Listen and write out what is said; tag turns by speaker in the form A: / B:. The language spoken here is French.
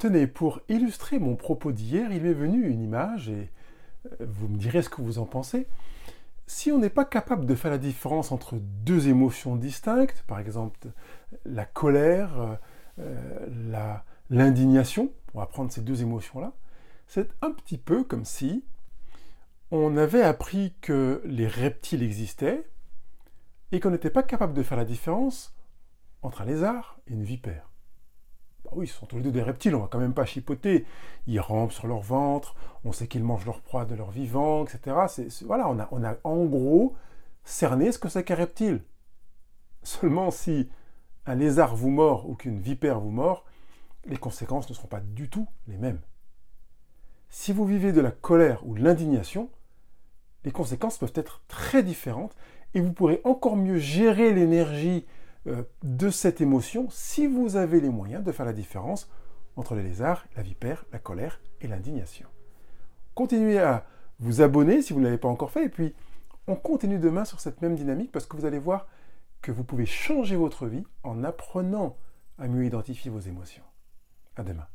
A: Tenez, pour illustrer mon propos d'hier, il m'est venu une image et euh, vous me direz ce que vous en pensez. Si on n'est pas capable de faire la différence entre deux émotions distinctes, par exemple la colère, euh, l'indignation, on va prendre ces deux émotions-là, c'est un petit peu comme si on avait appris que les reptiles existaient et qu'on n'était pas capable de faire la différence entre un lézard et une vipère. Bah oui, ce sont tous les deux des reptiles, on va quand même pas chipoter. Ils rampent sur leur ventre, on sait qu'ils mangent leur proie de leur vivant, etc. voilà, on a, on en gros cerné ce que c'est qu'un reptile. Seulement si un lézard vous mord ou qu'une vipère vous mord, les conséquences ne seront pas du tout les mêmes. Si vous vivez de la colère ou de l'indignation, les conséquences peuvent être très différentes et vous pourrez encore mieux gérer l'énergie de cette émotion si vous avez les moyens de faire la différence entre les lézards, la vipère, la colère et l'indignation. Continuez à vous abonner si vous ne l'avez pas encore fait et puis on continue demain sur cette même dynamique parce que vous allez voir que vous pouvez changer votre vie en apprenant à mieux identifier vos émotions. À demain.